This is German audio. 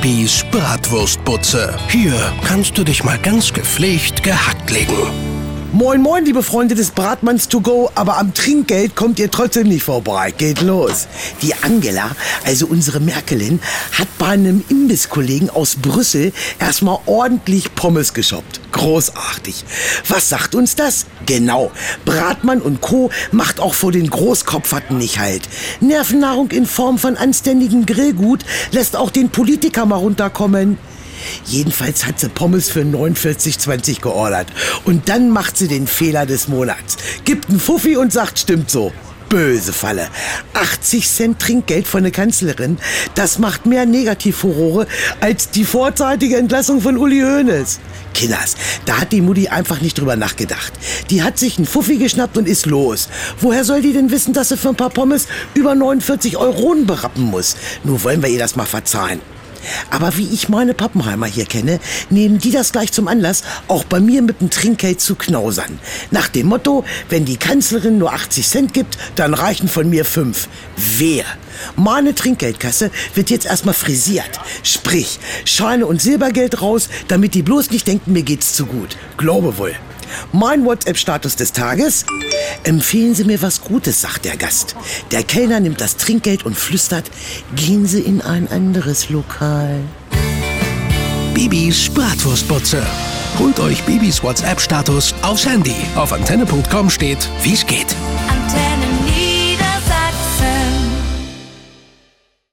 Bibis Bratwurstbutze. Hier kannst du dich mal ganz gepflegt gehackt legen. Moin, moin, liebe Freunde des Bratmanns to go, aber am Trinkgeld kommt ihr trotzdem nicht vorbei. Geht los. Die Angela, also unsere Merkelin, hat bei einem Imbisskollegen aus Brüssel erstmal ordentlich Pommes geshoppt. Großartig. Was sagt uns das? Genau. Bratmann und Co. macht auch vor den Großkopferten nicht halt. Nervennahrung in Form von anständigem Grillgut lässt auch den Politiker mal runterkommen. Jedenfalls hat sie Pommes für 49,20 geordert. Und dann macht sie den Fehler des Monats. Gibt einen Fuffi und sagt, stimmt so. Böse Falle. 80 Cent Trinkgeld von der Kanzlerin, das macht mehr Negativfurore als die vorzeitige Entlassung von Uli Hoeneß. Kinders, da hat die Mutti einfach nicht drüber nachgedacht. Die hat sich einen Fuffi geschnappt und ist los. Woher soll die denn wissen, dass sie für ein paar Pommes über 49 Euronen berappen muss? Nur wollen wir ihr das mal verzeihen. Aber wie ich meine Pappenheimer hier kenne, nehmen die das gleich zum Anlass, auch bei mir mit dem Trinkgeld zu knausern. Nach dem Motto, wenn die Kanzlerin nur 80 Cent gibt, dann reichen von mir fünf. Wer? Meine Trinkgeldkasse wird jetzt erstmal frisiert. Sprich, Scheine und Silbergeld raus, damit die bloß nicht denken, mir geht's zu gut. Glaube wohl. Mein WhatsApp-Status des Tages? Empfehlen Sie mir was Gutes, sagt der Gast. Der Kellner nimmt das Trinkgeld und flüstert, gehen Sie in ein anderes Lokal. Bibis Bratwurstbutze. Holt euch Bibis WhatsApp-Status aufs Handy. Auf antenne.com steht, wie's geht. Antenne.